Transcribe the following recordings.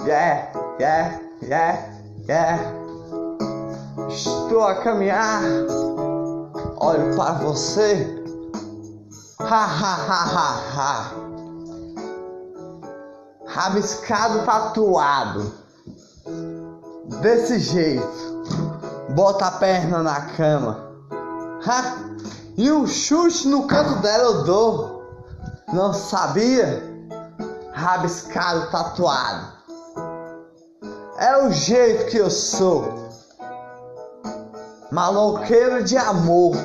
Yeah, yeah, yeah, yeah. Estou a caminhar. Olho para você. Ha ha ha ha ha. Rabiscado tatuado. Desse jeito. Bota a perna na cama. Ha! E um chute no canto dela eu dou. Não sabia? Rabiscado tatuado. É o jeito que eu sou. Maloqueiro de amor.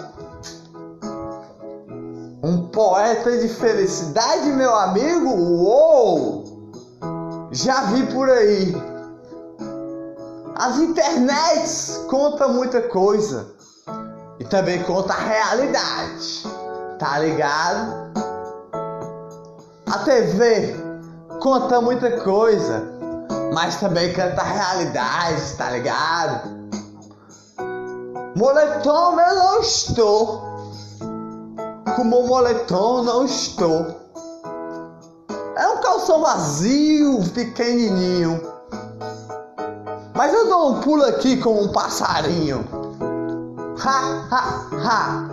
Um poeta de felicidade, meu amigo? Uou! Já vi por aí. As internets contam muita coisa. E também conta a realidade. Tá ligado? A TV conta muita coisa. Mas também canta realidade, tá ligado? Moletom eu não estou. Como moletom não estou. É um calção vazio, pequenininho. Mas eu dou um pulo aqui como um passarinho. Ha, ha, ha.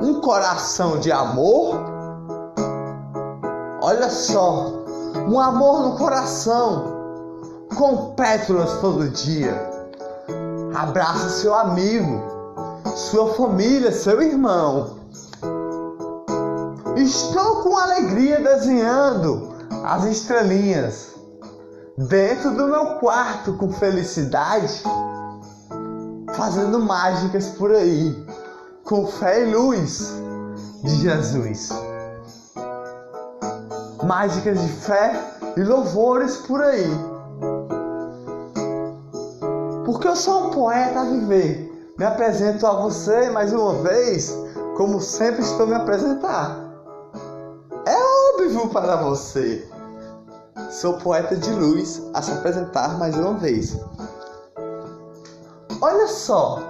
Um coração de amor. Olha só, um amor no coração, com pétalas todo dia. Abraça seu amigo, sua família, seu irmão. Estou com alegria desenhando as estrelinhas dentro do meu quarto com felicidade, fazendo mágicas por aí, com fé e luz de Jesus. Mágicas de fé e louvores por aí. Porque eu sou um poeta a viver. Me apresento a você mais uma vez, como sempre estou me apresentar. É óbvio para você. Sou poeta de luz a se apresentar mais uma vez. Olha só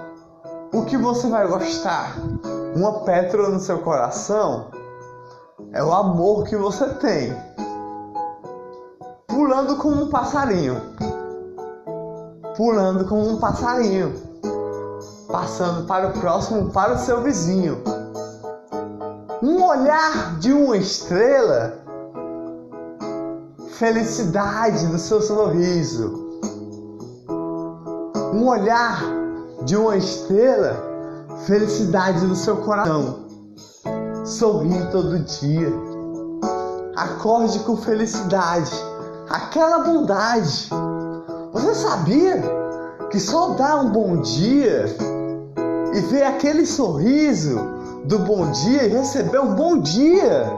o que você vai gostar. Uma pétala no seu coração é o amor que você tem. Pulando como um passarinho. Pulando como um passarinho. Passando para o próximo, para o seu vizinho. Um olhar de uma estrela felicidade do seu sorriso. Um olhar de uma estrela, felicidade do seu coração. Sorrir todo dia. Acorde com felicidade, aquela bondade. Você sabia que só dar um bom dia e ver aquele sorriso do bom dia e receber um bom dia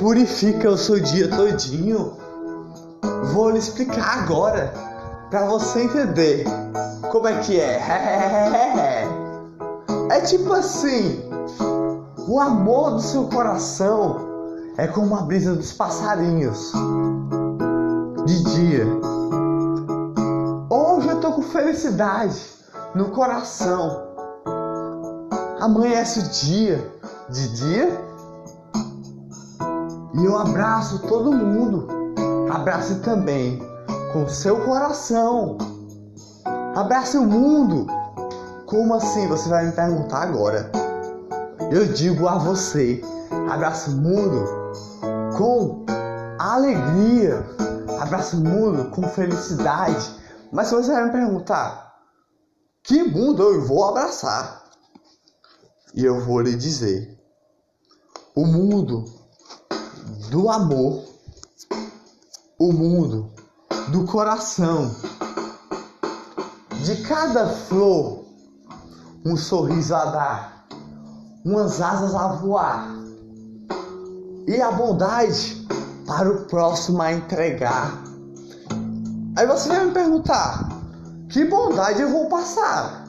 purifica o seu dia todinho. Vou lhe explicar agora para você entender como é que é. É tipo assim, o amor do seu coração é como a brisa dos passarinhos de dia. Com felicidade no coração. Amanhece o dia de dia e eu abraço todo mundo. Abrace também com seu coração. Abrace o mundo. Como assim? Você vai me perguntar agora. Eu digo a você: abrace o mundo com alegria. Abrace o mundo com felicidade. Mas se você vai me perguntar: que mundo eu vou abraçar? E eu vou lhe dizer: o mundo do amor, o mundo do coração. De cada flor, um sorriso a dar, umas asas a voar, e a bondade para o próximo a entregar. Aí você vai me perguntar: que bondade eu vou passar?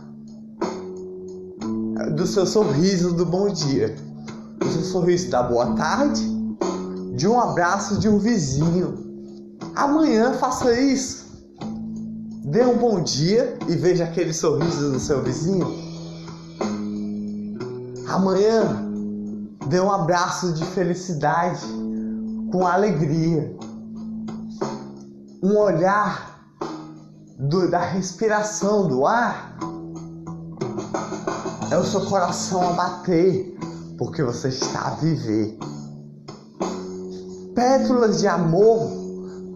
Do seu sorriso do bom dia, do seu sorriso da boa tarde de um abraço de um vizinho. Amanhã faça isso. Dê um bom dia e veja aquele sorriso do seu vizinho. Amanhã dê um abraço de felicidade com alegria. Um olhar do, da respiração do ar, é o seu coração a bater, porque você está a viver. Pétalas de amor,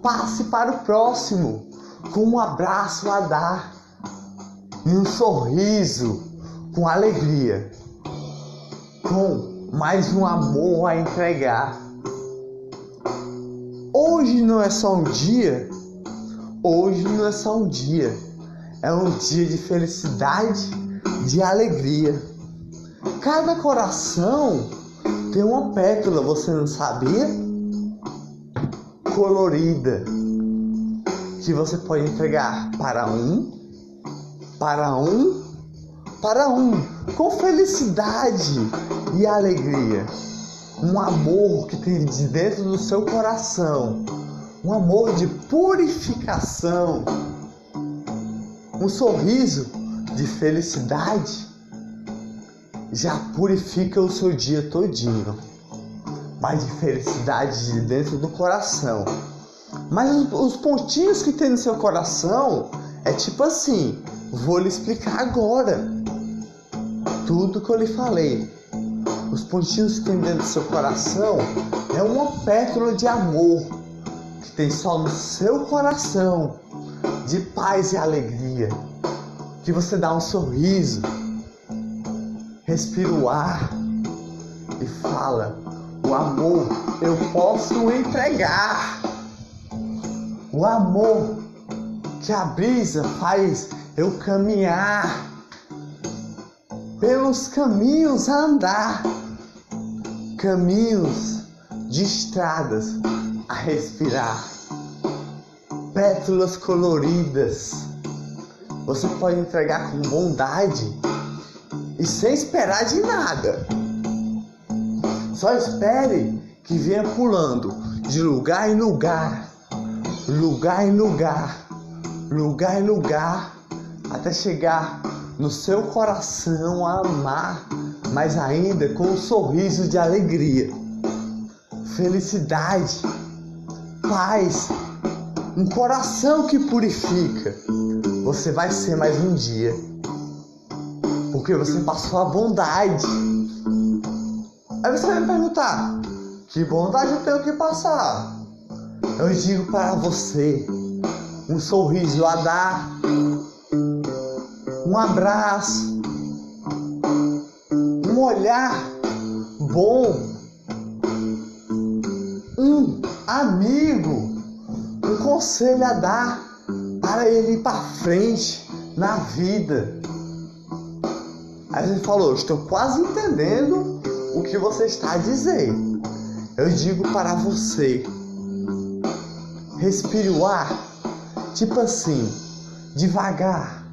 passe para o próximo, com um abraço a dar e um sorriso, com alegria, com mais um amor a entregar. Hoje não é só um dia, hoje não é só um dia, é um dia de felicidade, de alegria. Cada coração tem uma pétala, você não sabia? Colorida, que você pode entregar para um, para um, para um, com felicidade e alegria um amor que tem de dentro do seu coração, um amor de purificação, um sorriso de felicidade, já purifica o seu dia todinho. Mas de felicidade de dentro do coração. Mas os pontinhos que tem no seu coração é tipo assim, vou lhe explicar agora. Tudo que eu lhe falei os pontinhos que tem dentro do seu coração é uma pétala de amor que tem só no seu coração, de paz e alegria. Que você dá um sorriso, respira o ar e fala: O amor eu posso entregar. O amor que a brisa faz eu caminhar pelos caminhos a andar caminhos de estradas a respirar, pétalas coloridas. Você pode entregar com bondade e sem esperar de nada. Só espere que venha pulando de lugar em lugar, lugar em lugar, lugar em lugar, até chegar no seu coração a amar mas ainda com um sorriso de alegria, felicidade, paz, um coração que purifica. Você vai ser mais um dia, porque você passou a bondade. Aí você vai me perguntar: que bondade eu tenho que passar? Eu digo para você: um sorriso a dar, um abraço, um olhar bom, um amigo, um conselho a dar para ele ir para frente na vida. Aí ele falou: Estou quase entendendo o que você está dizer. Eu digo para você: respire o ar, tipo assim, devagar,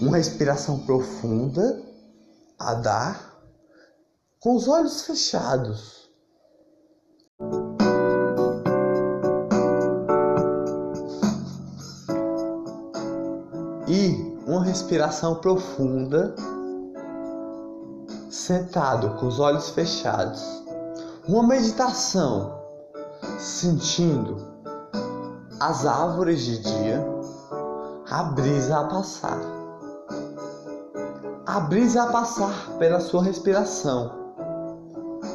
uma respiração profunda a dar com os olhos fechados. E uma respiração profunda, sentado com os olhos fechados. Uma meditação, sentindo as árvores de dia, a brisa a passar. A brisa a passar pela sua respiração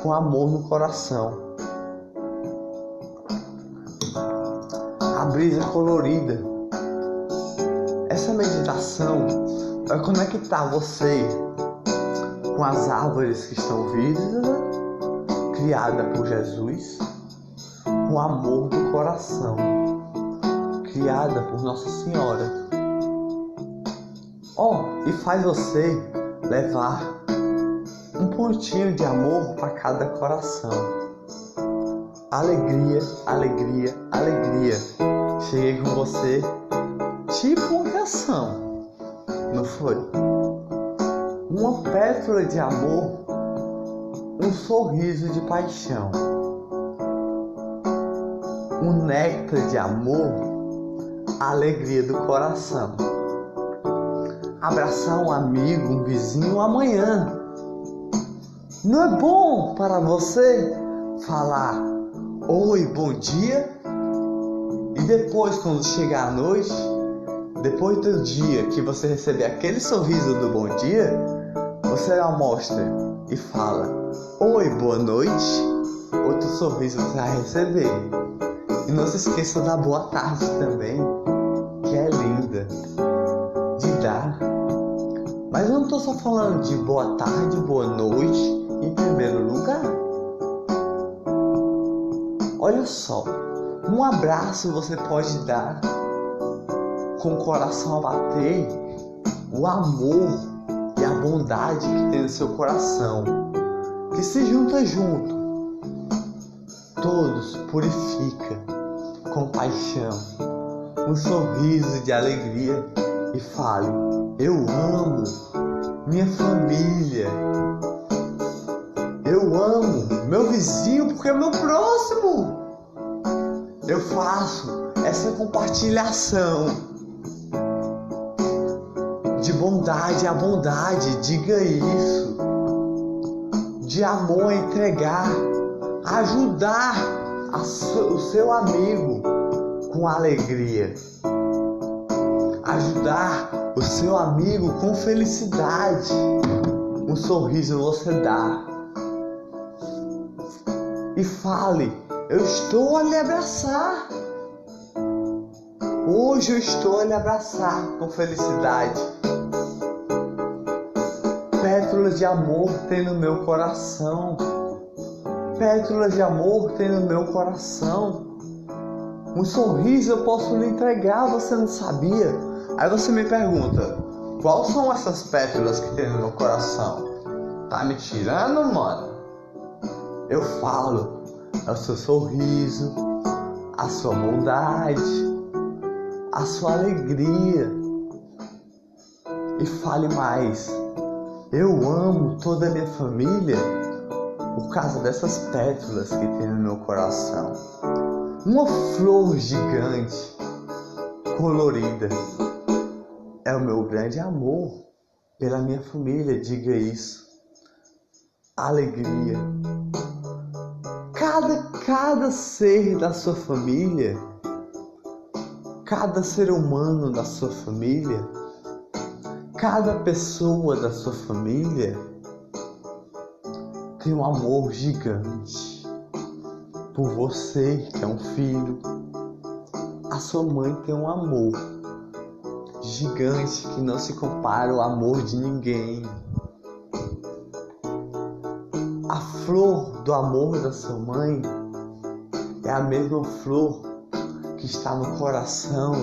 com amor no coração. A brisa colorida. Essa meditação vai conectar você com as árvores que estão vivas, criada por Jesus, com o amor do coração, criada por Nossa Senhora. Oh, e faz você levar um pontinho de amor para cada coração. Alegria, alegria, alegria. Cheguei com você tipo uma canção, não foi? Uma pétala de amor, um sorriso de paixão, um néctar de amor, a alegria do coração. Abraçar um amigo, um vizinho amanhã não é bom para você falar oi, bom dia E depois, quando chegar a noite, depois do dia que você receber aquele sorriso do bom dia, você mostra e fala: Oi, boa noite. Outro sorriso você vai receber. E não se esqueça da boa tarde também, que é linda de dar. Mas eu não estou só falando de boa tarde, boa noite em primeiro lugar. Olha só, um abraço você pode dar com o coração a bater, o amor e a bondade que tem no seu coração, que se junta junto. Todos purifica com paixão, um sorriso de alegria e fale: Eu amo minha família. Eu amo meu vizinho porque é meu próximo. Eu faço essa compartilhação de bondade a bondade, diga isso. De amor a entregar, ajudar o seu amigo com alegria ajudar o seu amigo com felicidade. Um sorriso você dá. E fale: Eu estou a lhe abraçar. Hoje eu estou a lhe abraçar com felicidade. Pétalas de amor tem no meu coração. Pétalas de amor tem no meu coração. Um sorriso eu posso lhe entregar, você não sabia? Aí você me pergunta, quais são essas pétalas que tem no meu coração? Tá me tirando, mano? Eu falo, é o seu sorriso, a sua bondade, a sua alegria. E fale mais, eu amo toda a minha família por causa dessas pétalas que tem no meu coração. Uma flor gigante, colorida é o meu grande amor pela minha família, diga isso. Alegria. Cada, cada ser da sua família, cada ser humano da sua família, cada pessoa da sua família tem um amor gigante por você, que é um filho. A sua mãe tem um amor gigante que não se compara ao amor de ninguém. A flor do amor da sua mãe é a mesma flor que está no coração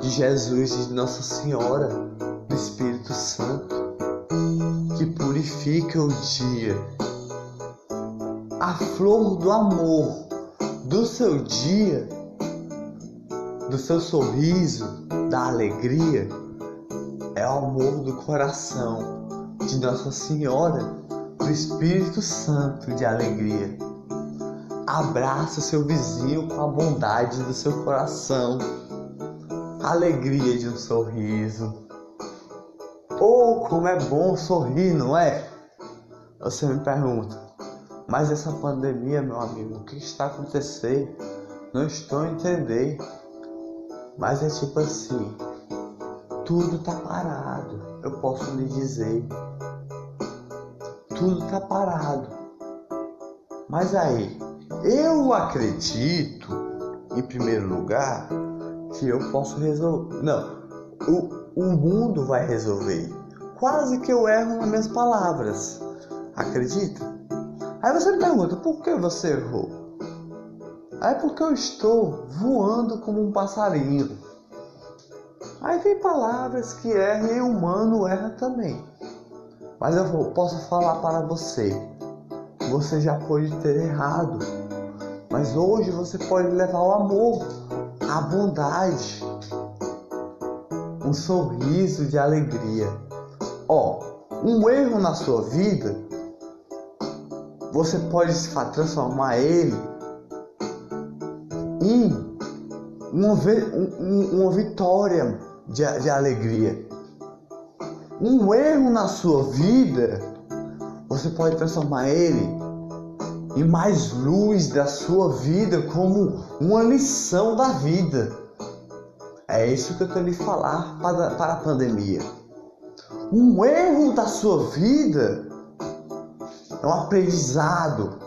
de Jesus de Nossa Senhora, do Espírito Santo, que purifica o dia. A flor do amor do seu dia do seu sorriso, da alegria, é o amor do coração de Nossa Senhora, do Espírito Santo de alegria. Abraça seu vizinho com a bondade do seu coração, a alegria de um sorriso. Oh, como é bom sorrir, não é? Você me pergunta, mas essa pandemia, meu amigo, o que está acontecendo? Não estou a entender. Mas é tipo assim, tudo tá parado. Eu posso lhe dizer. Tudo tá parado. Mas aí, eu acredito, em primeiro lugar, que eu posso resolver. Não, o, o mundo vai resolver. Quase que eu erro nas minhas palavras. Acredita? Aí você me pergunta, por que você errou? É porque eu estou voando como um passarinho. Aí tem palavras que erram e o humano erra também. Mas eu posso falar para você. Você já pode ter errado. Mas hoje você pode levar o amor, a bondade, um sorriso de alegria. Ó, um erro na sua vida, você pode transformar ele em uma, uma vitória de, de alegria. Um erro na sua vida, você pode transformar ele e mais luz da sua vida como uma lição da vida. É isso que eu quero lhe falar para, para a pandemia. Um erro da sua vida é um aprendizado.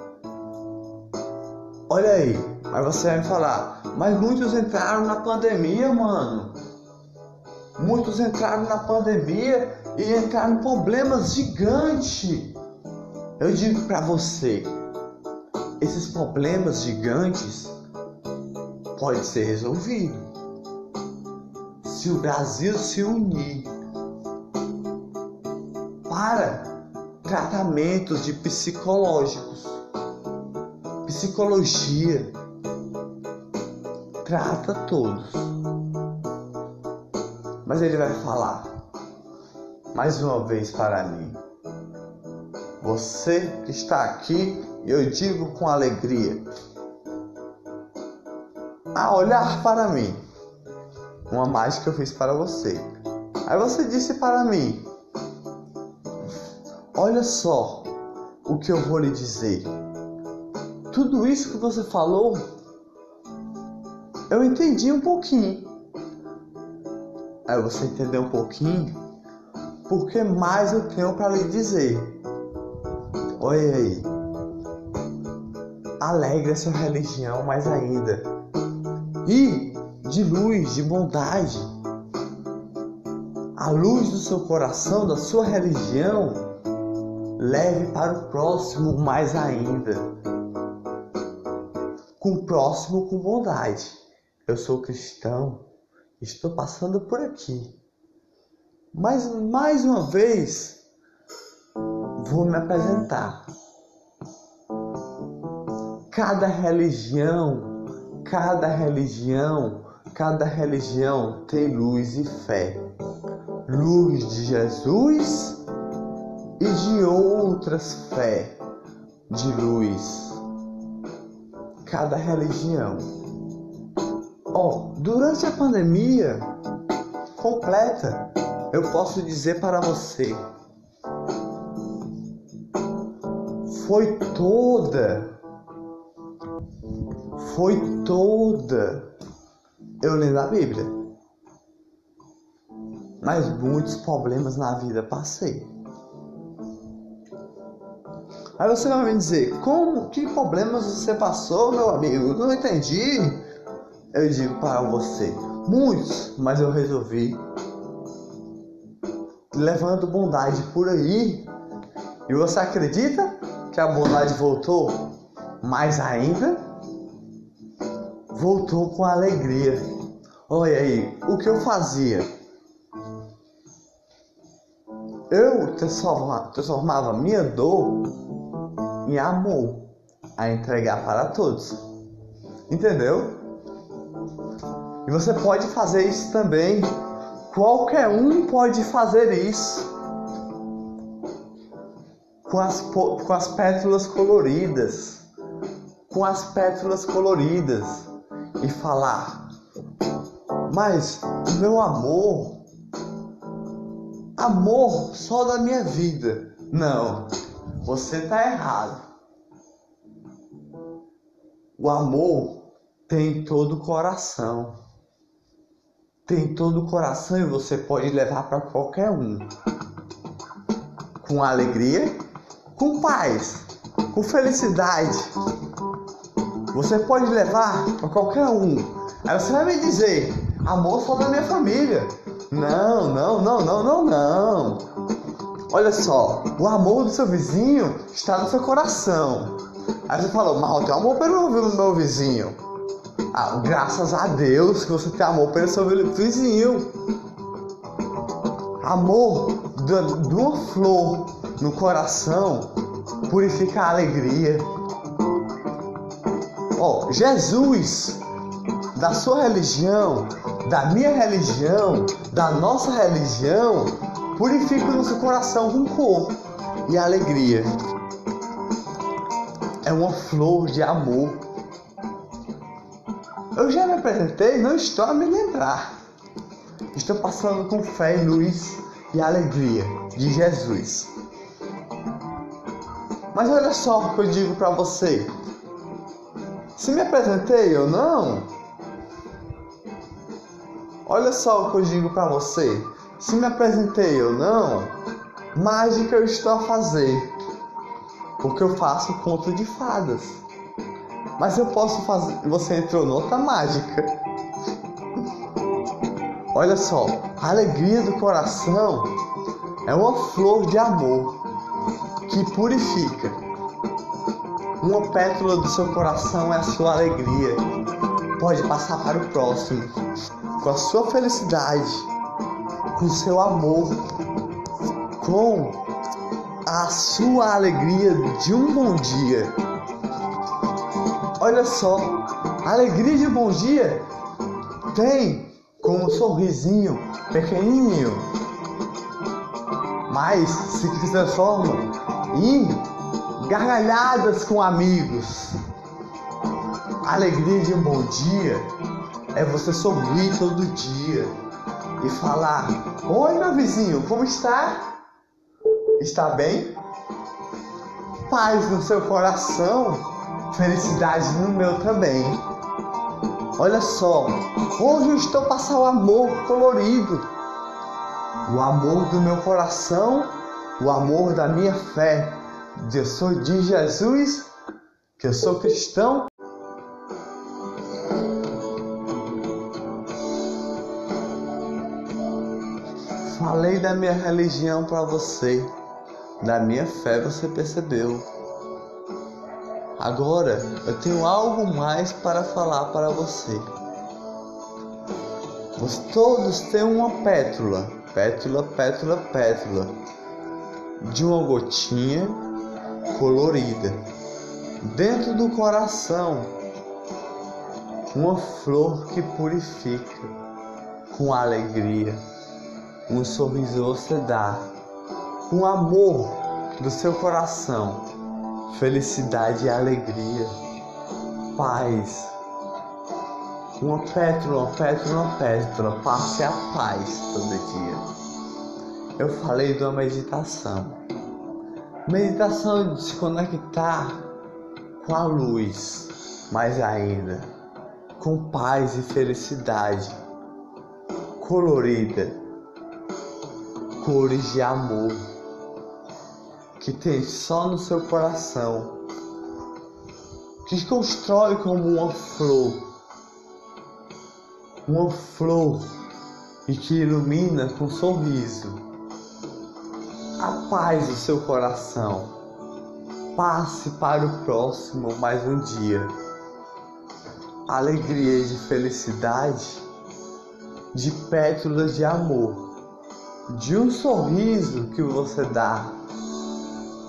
Olha aí, mas você vai falar, mas muitos entraram na pandemia, mano. Muitos entraram na pandemia e entraram em problemas gigantes. Eu digo para você, esses problemas gigantes podem ser resolvidos se o Brasil se unir para tratamentos de psicológicos, psicologia trata todos. Mas ele vai falar mais uma vez para mim. Você que está aqui, eu digo com alegria, a olhar para mim, uma mágica que eu fiz para você. Aí você disse para mim: Olha só o que eu vou lhe dizer. Tudo isso que você falou, eu entendi um pouquinho. Aí você entendeu um pouquinho, porque mais eu tenho para lhe dizer. Olha aí. Alegre a sua religião mais ainda. E de luz, de bondade. A luz do seu coração, da sua religião, leve para o próximo mais ainda. Com o próximo com bondade. Eu sou cristão, estou passando por aqui. Mas mais uma vez vou me apresentar. Cada religião, cada religião Cada religião tem luz e fé. Luz de Jesus e de outras fé de luz. Cada religião. Ó, oh, durante a pandemia completa, eu posso dizer para você, foi toda, foi toda eu lendo a Bíblia. Mas muitos problemas na vida passei. Aí você vai me dizer, como, que problemas você passou, meu amigo? Não entendi. Eu digo para você, muitos, mas eu resolvi levando bondade por aí. E você acredita que a bondade voltou mais ainda? Voltou com alegria. Olha aí, o que eu fazia? Eu transformava, transformava minha dor em amor a entregar para todos. Entendeu? E você pode fazer isso também. Qualquer um pode fazer isso. Com as, com as pétalas coloridas. Com as pétalas coloridas e falar, mas o meu amor, amor só da minha vida. Não, você está errado. O amor tem todo o coração. Tem todo o coração e você pode levar para qualquer um. Com alegria, com paz, com felicidade. Você pode levar para qualquer um. Aí você vai me dizer, amor só da minha família. Não, não, não, não, não, não. Olha só, o amor do seu vizinho está no seu coração. Aí você falou, mas eu tenho amor pelo meu vizinho. Ah, graças a Deus que você tem amor pelo seu vizinho. Amor de uma flor no coração purifica a alegria. Ó, Jesus, da sua religião, da minha religião, da nossa religião, purifica o nosso coração com cor e alegria. É uma flor de amor. Eu já me apresentei, não estou a me lembrar. Estou passando com fé, luz e alegria de Jesus. Mas olha só o que eu digo para você. Se me apresentei ou não? Olha só o que eu digo para você. Se me apresentei ou não, mágica eu estou a fazer. Porque eu faço conto de fadas. Mas eu posso fazer. Você entrou nota mágica. Olha só, a alegria do coração é uma flor de amor que purifica. Uma pétala do seu coração é a sua alegria. Pode passar para o próximo com a sua felicidade, com o seu amor, com a sua alegria de um bom dia. Olha só, a alegria de um bom dia tem com um sorrisinho pequenininho, mas se transforma em gargalhadas com amigos. A alegria de um bom dia é você sorrir todo dia e falar: Oi, meu vizinho, como está? Está bem? Paz no seu coração, felicidade no meu também. Olha só, hoje eu estou passando o amor colorido, o amor do meu coração, o amor da minha fé. Eu sou de Jesus, que eu sou cristão. Falei da minha religião para você, da minha fé você percebeu. Agora eu tenho algo mais para falar para você. Nós todos têm uma pétula, pétula, pétula, pétula, de uma gotinha colorida. Dentro do coração, uma flor que purifica com alegria. Um sorriso você dá, com amor do seu coração felicidade e alegria, paz. Uma pétala, uma pétala, uma pétala, passe a paz todo dia. Eu falei de uma meditação. Meditação de se conectar com a luz, mais ainda, com paz e felicidade, colorida, cores de amor que tem só no seu coração, que constrói como uma flor, uma flor e que ilumina com sorriso a paz do seu coração. Passe para o próximo mais um dia. Alegria de felicidade, de pétalas de amor, de um sorriso que você dá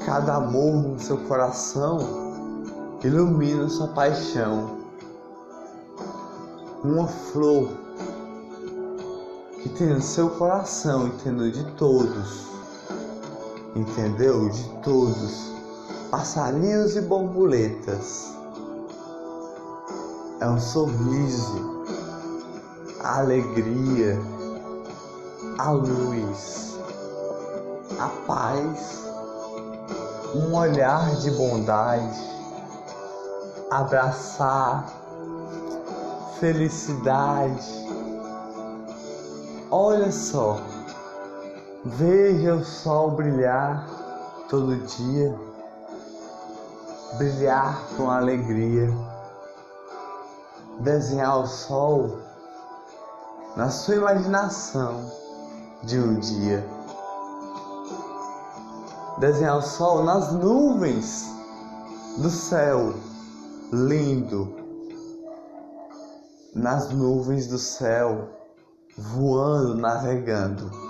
cada amor no seu coração ilumina sua paixão. Uma flor que tem no seu coração, entendeu? De todos, entendeu? De todos, passarinhos e borboletas. É um sorriso, a alegria, a luz, a paz. Um olhar de bondade, abraçar, felicidade. Olha só, veja o sol brilhar todo dia, brilhar com alegria, desenhar o sol na sua imaginação de um dia desenhar o sol nas nuvens do céu, lindo, nas nuvens do céu, voando, navegando.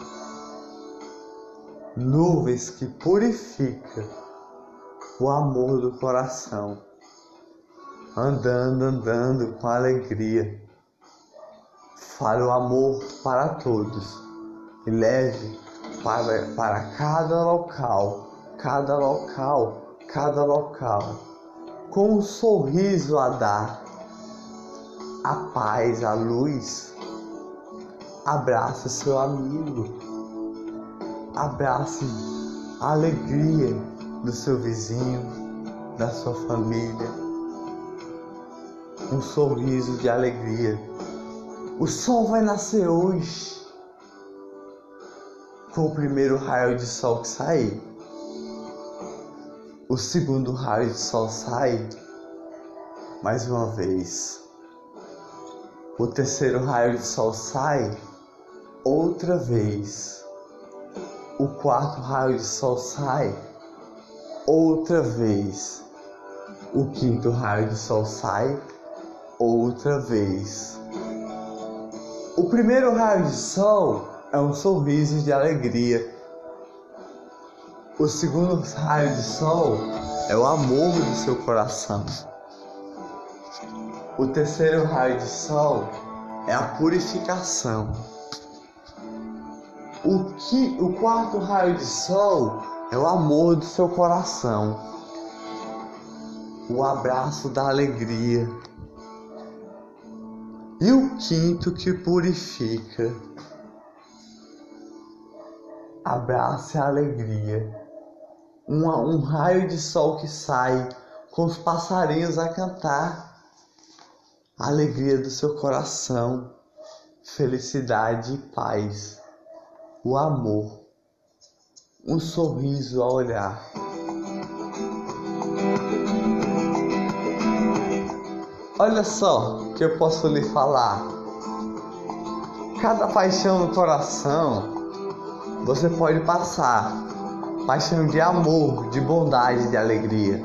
Nuvens que purifica o amor do coração, andando, andando com alegria. Fale o amor para todos e leve para, para cada local, cada local, cada local, com um sorriso a dar, a paz, a luz. Abraça seu amigo, abrace a alegria do seu vizinho, da sua família. Um sorriso de alegria. O sol vai nascer hoje. Com o primeiro raio de sol que sair. O segundo raio de sol sai mais uma vez. O terceiro raio de sol sai outra vez. O quarto raio de sol sai outra vez. O quinto raio de sol sai outra vez. O primeiro raio de sol é um sorriso de alegria o segundo raio de sol é o amor do seu coração. O terceiro raio de sol é a purificação. O, que, o quarto raio de sol é o amor do seu coração. O abraço da alegria. E o quinto que purifica. Abrace a alegria um, um raio de sol que sai com os passarinhos a cantar, a alegria do seu coração, felicidade e paz, o amor, um sorriso a olhar. Olha só que eu posso lhe falar. Cada paixão no coração você pode passar paixão de amor, de bondade, de alegria.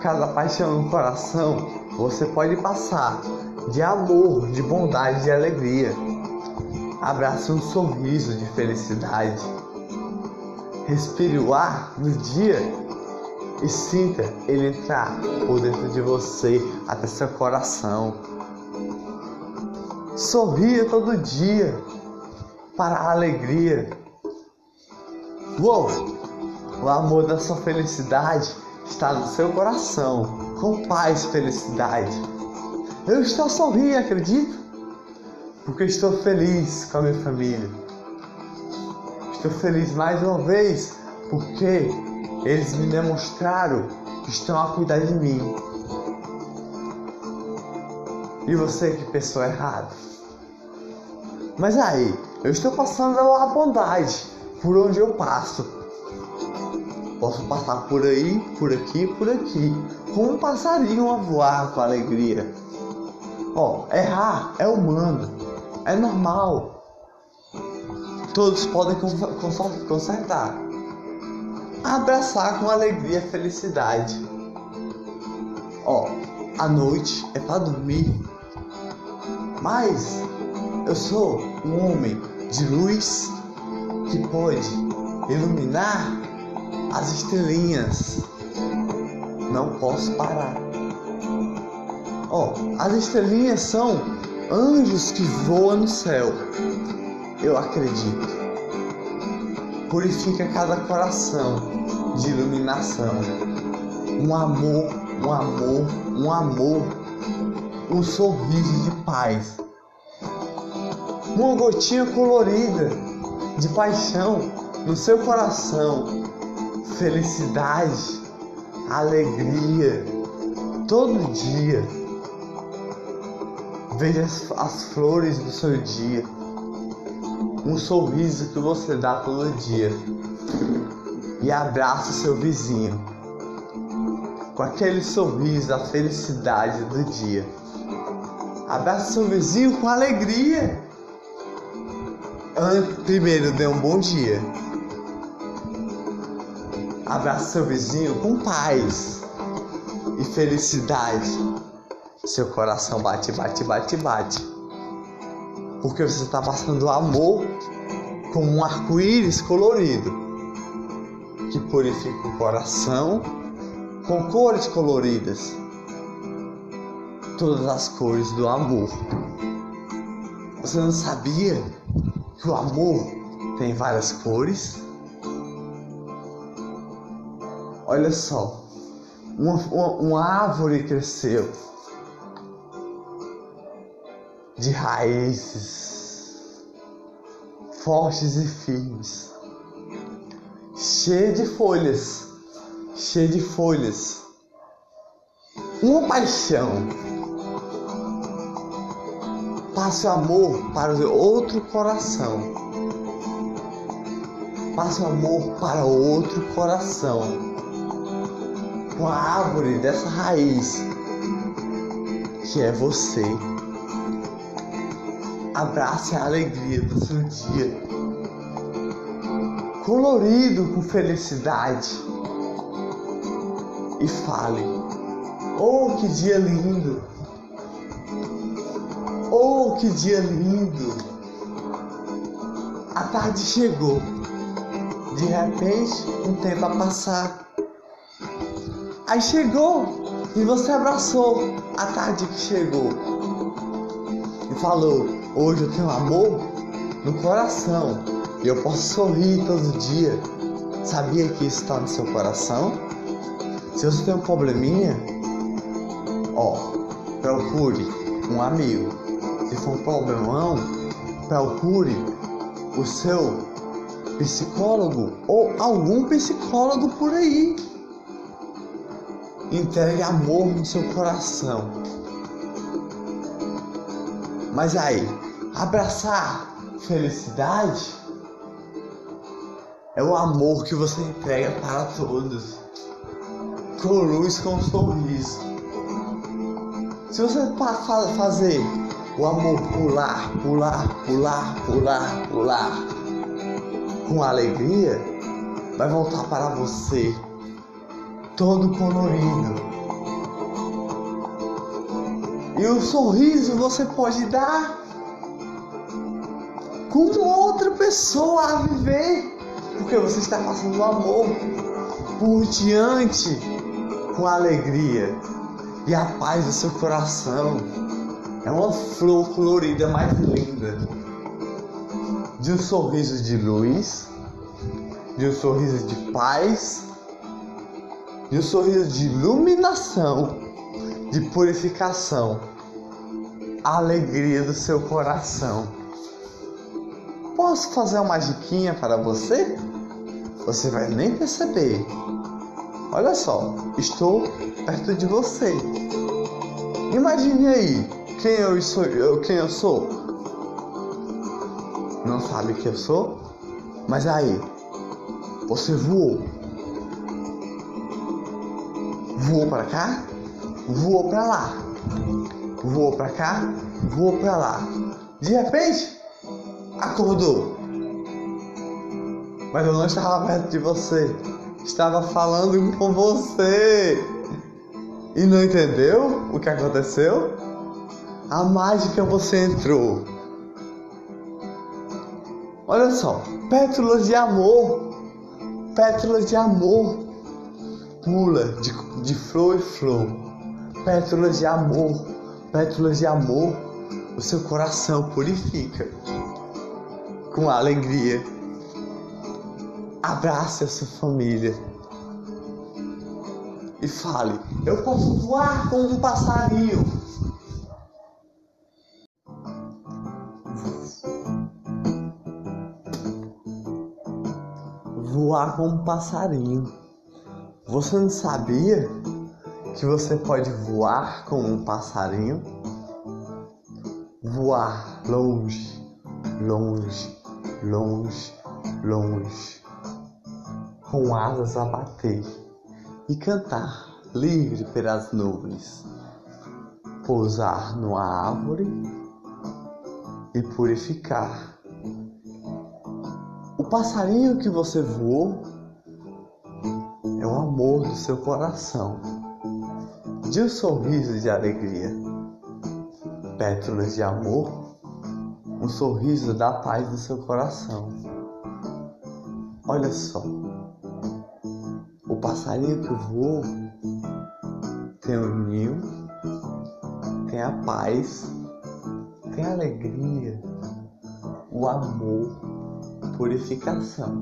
Cada paixão no coração você pode passar de amor, de bondade, de alegria. Abrace um sorriso de felicidade. Respire o ar do dia e sinta ele entrar por dentro de você até seu coração. Sorria todo dia para a alegria Uou! O amor da sua felicidade está no seu coração, com paz e felicidade. Eu estou sorrindo, acredito? Porque estou feliz com a minha família. Estou feliz mais uma vez porque eles me demonstraram que estão a cuidar de mim. E você que pensou errado? Mas aí, eu estou passando a bondade por onde eu passo. Posso passar por aí, por aqui, por aqui, como um passarinho a voar com alegria. Ó, oh, errar é humano, é normal. Todos podem consertar. Abraçar com alegria e felicidade. Ó, a noite é para dormir. Mas eu sou um homem de luz que pode iluminar as estrelinhas. Não posso parar. Ó, as estrelinhas são anjos que voam no céu. Eu acredito. Purifica cada coração de iluminação. Um amor, um amor, um amor. Um sorriso de paz. Uma gotinha colorida de paixão no seu coração, felicidade, alegria, todo dia. Veja as, as flores do seu dia, um sorriso que você dá todo dia e abraça seu vizinho com aquele sorriso, a felicidade do dia. Abraça seu vizinho com alegria primeiro dê um bom dia. Abraça seu vizinho com paz e felicidade. Seu coração bate, bate, bate, bate. Porque você está passando amor como um arco-íris colorido que purifica o coração com cores coloridas. Todas as cores do amor. Você não sabia que o amor tem várias cores. Olha só, uma, uma, uma árvore cresceu de raízes fortes e firmes, cheia de folhas cheia de folhas. Uma paixão. Passe o amor para outro coração. Passe o amor para outro coração. Com a árvore dessa raiz que é você. Abrace a alegria do seu dia. Colorido com felicidade. E fale: Oh, que dia lindo! Oh, que dia lindo! A tarde chegou. De repente, um tempo a passar. Aí chegou e você abraçou a tarde que chegou. E falou: Hoje eu tenho amor no coração. E eu posso sorrir todo dia. Sabia que isso está no seu coração? Se você tem um probleminha, ó, procure um amigo. Se for um problemão, procure o seu psicólogo ou algum psicólogo por aí. Entregue amor no seu coração. Mas aí, abraçar felicidade é o amor que você entrega para todos. Com luz, com um sorriso. Se você fazer o amor pular, pular, pular, pular, pular com alegria, vai voltar para você todo colorido. E o sorriso você pode dar com outra pessoa a viver, porque você está passando o amor por diante com alegria e a paz do seu coração. É uma flor colorida mais linda. De um sorriso de luz, de um sorriso de paz de um sorriso de iluminação, de purificação, a alegria do seu coração. Posso fazer uma diquinha para você? Você vai nem perceber. Olha só, estou perto de você. Imagine aí quem eu sou, eu, quem eu sou. Não sabe quem eu sou? Mas aí, você voou voou para cá, voou para lá, voou para cá, voou para lá. De repente, acordou. Mas eu não estava perto de você, estava falando com você. E não entendeu o que aconteceu? A mágica você entrou. Olha só, pétalas de amor, pétalas de amor pula de, de flor em flor, pétalas de amor, pétalas de amor, o seu coração purifica com alegria. Abrace a sua família e fale: Eu posso voar como um passarinho. Voar como um passarinho. Você não sabia que você pode voar como um passarinho? Voar longe, longe, longe, longe, com asas a bater e cantar livre pelas nuvens, pousar numa árvore e purificar. O passarinho que você voou é o amor do seu coração, de um sorriso de alegria, pétalas de amor, um sorriso da paz do seu coração. Olha só, o passarinho que voou tem o ninho, tem a paz, tem a alegria, o amor, purificação.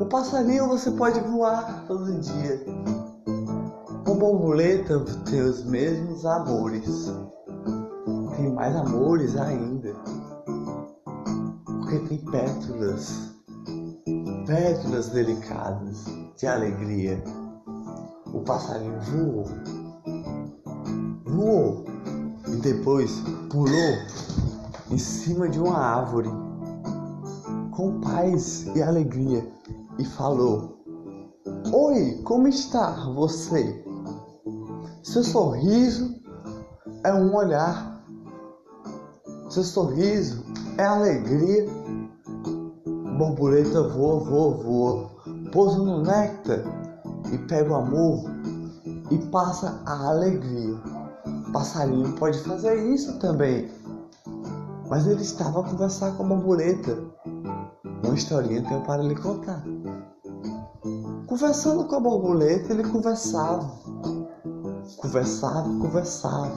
O passarinho você pode voar todo dia. O borboleta tem os mesmos amores. Tem mais amores ainda. Porque tem pétalas. Pétalas delicadas de alegria. o passarinho voou, voou e depois pulou em cima de uma árvore com paz e alegria e falou: Oi, como está você? Seu sorriso é um olhar, seu sorriso é alegria. Borboleta voa, voa, voa, pousa no néctar e pega o amor e passa a alegria. passarinho pode fazer isso também. Mas ele estava a conversar com a borboleta. Uma historinha tenho para lhe contar. Conversando com a borboleta, ele conversava. Conversava, conversava.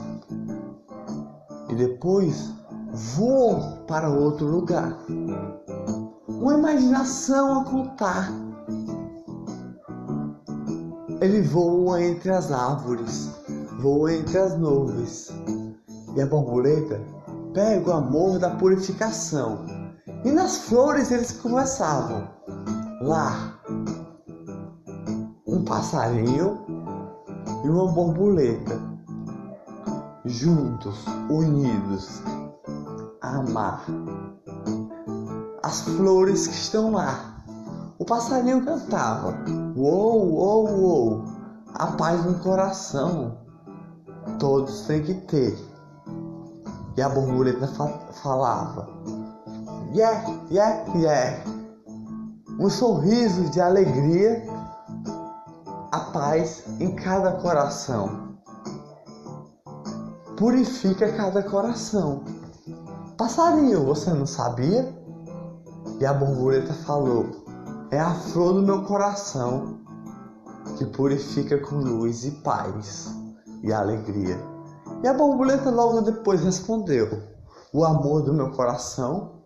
E depois voou para outro lugar. Uma imaginação a contar. Ele voa entre as árvores, voa entre as nuvens. E a borboleta pega o amor da purificação. E nas flores eles conversavam. Lá, um passarinho e uma borboleta, juntos, unidos, a amar. As flores que estão lá. O passarinho cantava: Uou, uou, uou, a paz no coração. Todos têm que ter. E a borboleta fa falava: Yeah, yeah, yeah. Um sorriso de alegria a paz em cada coração. Purifica cada coração. Passarinho, você não sabia? E a borboleta falou: É a flor do meu coração que purifica com luz e paz e alegria. E a borboleta logo depois respondeu: O amor do meu coração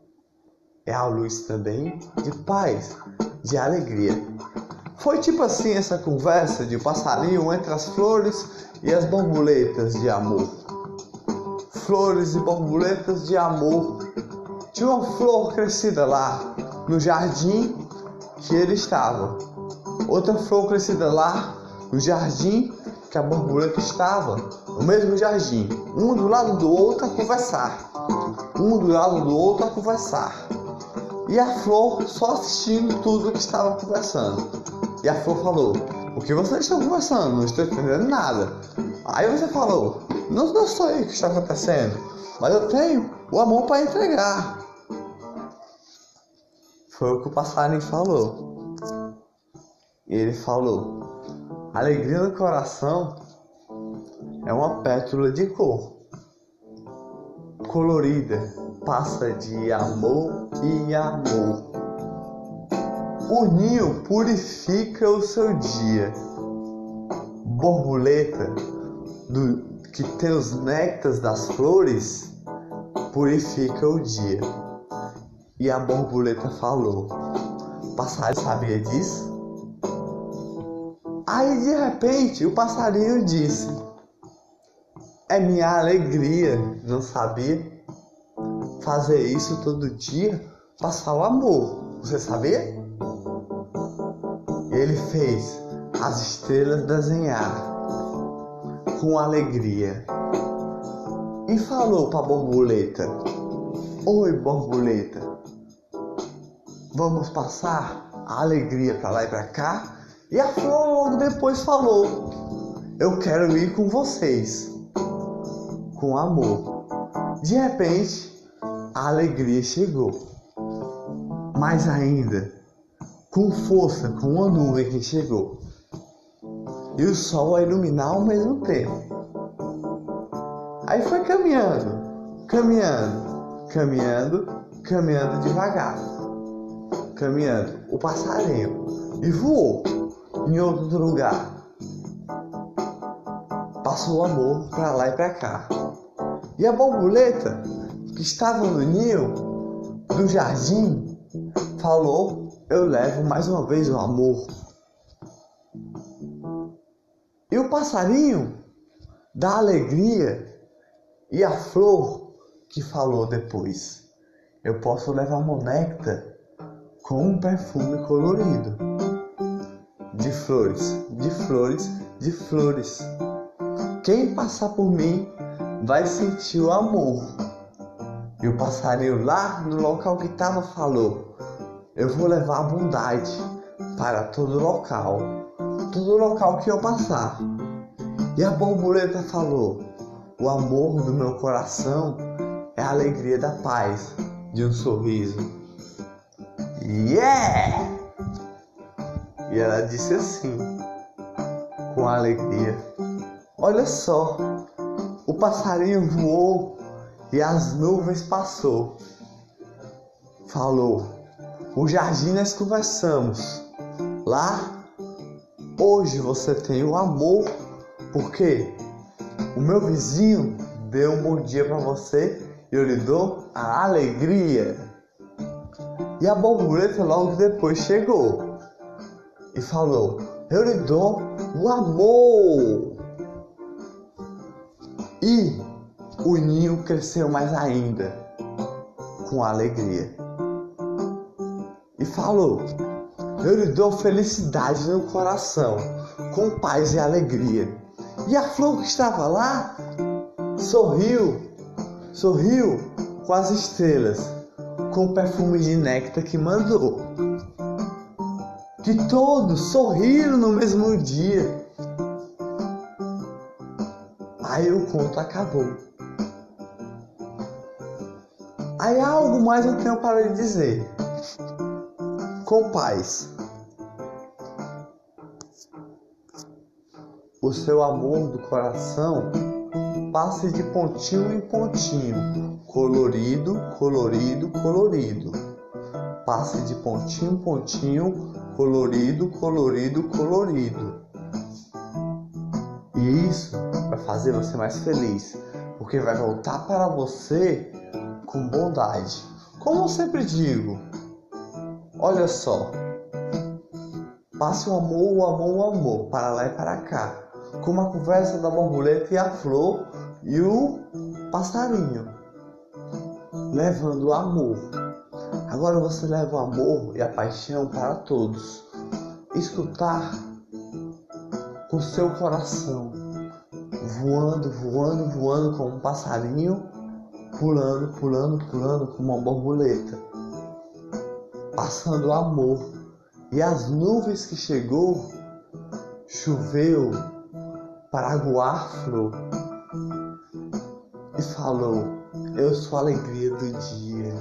é a luz também de paz, de alegria. Foi tipo assim essa conversa de passarinho entre as flores e as borboletas de amor. Flores e borboletas de amor. Tinha uma flor crescida lá no jardim que ele estava. Outra flor crescida lá no jardim que a borboleta estava. No mesmo jardim. Um do lado do outro a conversar. Um do lado do outro a conversar. E a flor só assistindo tudo que estava conversando. E a flor falou: O que vocês estão conversando? Não estou entendendo nada. Aí você falou: Não, não sei o que está acontecendo, mas eu tenho o amor para entregar. Foi o que o passarinho falou. Ele falou: Alegria no coração é uma pétula de cor colorida, passa de amor e amor. O ninho purifica o seu dia. Borboleta, do, que tem os néctares das flores, purifica o dia. E a borboleta falou: Passarinho sabia disso? Aí de repente o passarinho disse: É minha alegria, não sabia? Fazer isso todo dia, passar o amor, você sabia? Ele fez as estrelas desenhar com alegria e falou para a borboleta: Oi, borboleta, vamos passar a alegria para lá e para cá? E a flor logo depois falou: Eu quero ir com vocês, com amor. De repente, a alegria chegou. Mais ainda, com força, com uma nuvem que chegou. E o sol a iluminar ao mesmo tempo. Aí foi caminhando, caminhando, caminhando, caminhando devagar. Caminhando o passarinho e voou em outro lugar. Passou o amor para lá e para cá. E a borboleta que estava no ninho do jardim falou eu levo mais uma vez o amor. E o passarinho da alegria e a flor que falou depois. Eu posso levar uma néctar com um perfume colorido de flores, de flores de flores. Quem passar por mim vai sentir o amor. E o passarinho lá no local que estava falou: Eu vou levar bondade para todo local, todo local que eu passar. E a borboleta falou: O amor do meu coração é a alegria da paz de um sorriso. Yeah! E ela disse assim, com alegria: Olha só, o passarinho voou e as nuvens passou. Falou: O jardim nós conversamos. Lá, hoje você tem o amor, porque o meu vizinho deu um bom dia para você e eu lhe dou a alegria. E a borboleta logo depois chegou e falou: Eu lhe dou o amor. E o ninho cresceu mais ainda, com alegria. E falou: Eu lhe dou felicidade no coração, com paz e alegria. E a flor que estava lá sorriu, sorriu com as estrelas, com o perfume de néctar que mandou. Que todos sorriram no mesmo dia. Aí o conto acabou. Aí algo mais eu tenho para lhe dizer. Com paz. O seu amor do coração passe de pontinho em pontinho, colorido, colorido, colorido. Passe de pontinho em pontinho, colorido, colorido, colorido. E isso vai fazer você mais feliz, porque vai voltar para você com bondade. Como eu sempre digo, olha só, passe o amor, o amor, o amor, para lá e para cá, como a conversa da borboleta e a flor e o passarinho, levando o amor. Agora você leva o amor e a paixão para todos. Escutar com seu coração, voando, voando, voando como um passarinho, pulando, pulando, pulando como uma borboleta, passando amor. E as nuvens que chegou, choveu para aguar flor e falou: Eu sou a alegria do dia,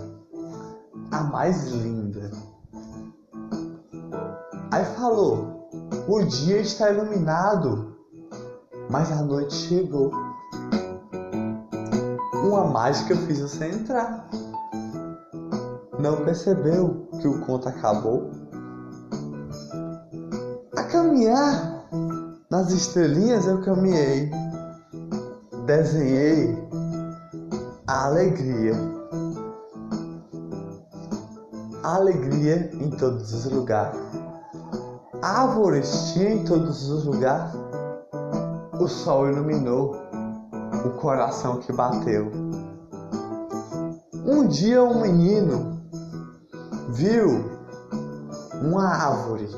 a mais linda. Aí falou: O dia está iluminado, mas a noite chegou. Uma mágica fez você entrar. Não percebeu que o conto acabou? A caminhar nas estrelinhas eu caminhei, desenhei a alegria. Alegria em todos os lugares. Árvores tinha em todos os lugares. O sol iluminou o coração que bateu. Um dia um menino viu uma árvore.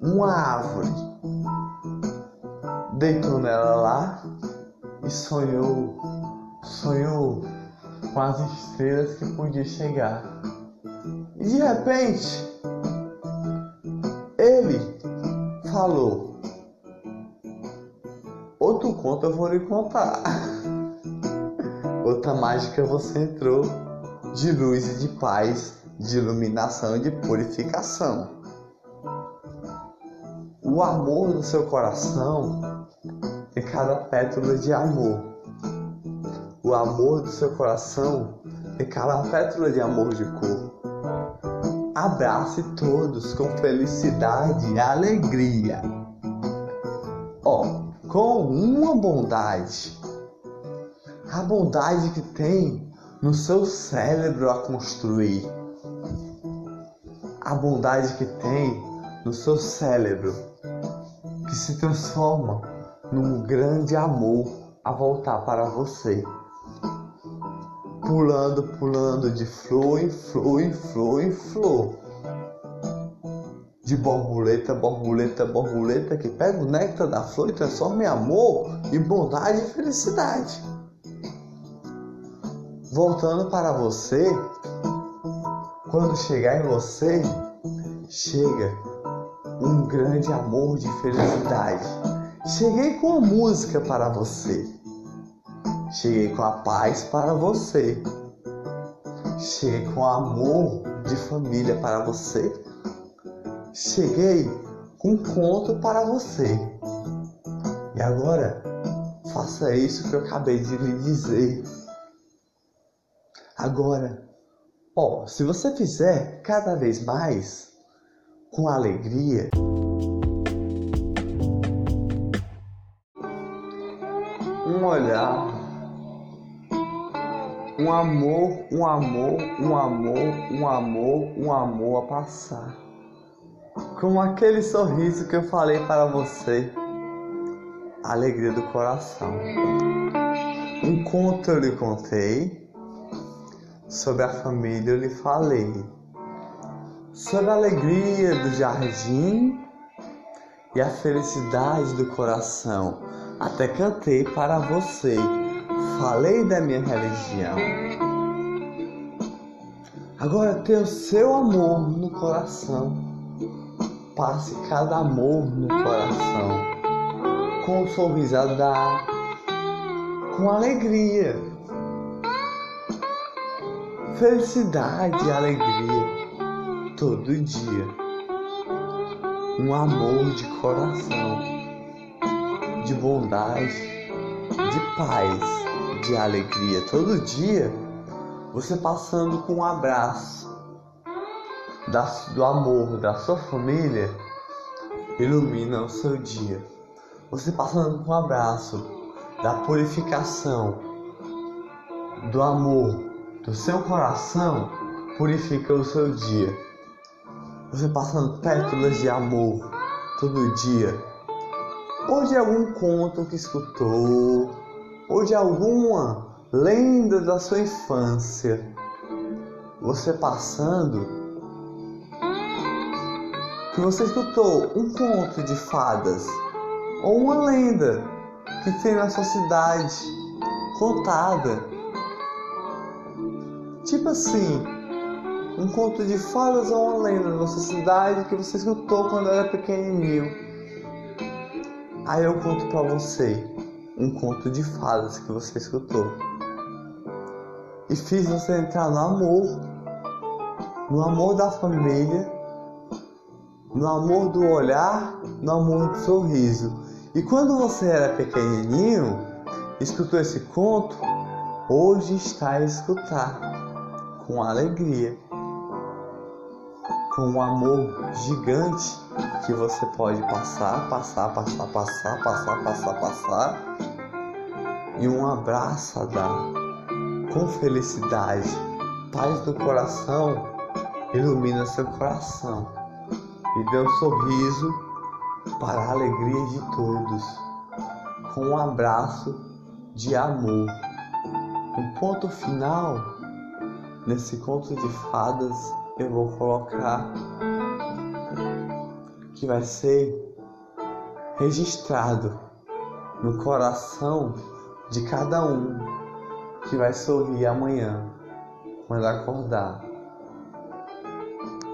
Uma árvore. Deitou nela lá e sonhou, sonhou com as estrelas que podia chegar. E de repente, ele falou: Outro conto eu vou lhe contar. Outra mágica você entrou de luz e de paz, de iluminação e de purificação. O amor do seu coração é cada pétala de amor. O amor do seu coração é cada pétala de amor de cor. Abrace todos com felicidade e alegria. Ó, oh, com uma bondade. A bondade que tem no seu cérebro a construir. A bondade que tem no seu cérebro que se transforma num grande amor a voltar para você. Pulando, pulando de flor em flor em flor em flor. de borboleta, borboleta, borboleta que pega o néctar da flor e transforma em amor, em bondade e felicidade. Voltando para você, quando chegar em você, chega um grande amor de felicidade. Cheguei com a música para você. Cheguei com a paz para você. Cheguei com amor de família para você. Cheguei com um conto para você. E agora, faça isso que eu acabei de lhe dizer. Agora, ó, se você fizer cada vez mais com alegria, um olhar, um amor, um amor, um amor, um amor, um amor a passar. Com aquele sorriso que eu falei para você, alegria do coração. Um conto eu lhe contei, sobre a família eu lhe falei, sobre a alegria do jardim e a felicidade do coração. Até cantei para você, falei da minha religião. Agora tenha o seu amor no coração. Passe cada amor no coração. Com um sorriso a dar, com alegria. Felicidade e alegria todo dia. Um amor de coração de bondade, de paz, de alegria todo dia, você passando com um abraço da, do amor da sua família, ilumina o seu dia. Você passando com um abraço da purificação do amor do seu coração, purifica o seu dia. Você passando pétalas de amor todo dia ou de algum conto que escutou, ou de alguma lenda da sua infância, você passando, que você escutou um conto de fadas, ou uma lenda que tem na sua cidade contada. Tipo assim, um conto de fadas ou uma lenda da sua cidade que você escutou quando era pequenininho Aí eu conto para você um conto de fadas que você escutou. E fiz você entrar no amor, no amor da família, no amor do olhar, no amor do sorriso. E quando você era pequenininho, escutou esse conto, hoje está a escutar com alegria, com um amor gigante que você pode passar, passar, passar, passar, passar, passar, passar. E um abraço a dar com felicidade, paz do coração ilumina seu coração. E dê um sorriso para a alegria de todos, com um abraço de amor. Um ponto final. Nesse conto de fadas eu vou colocar que vai ser registrado no coração de cada um que vai sorrir amanhã quando acordar.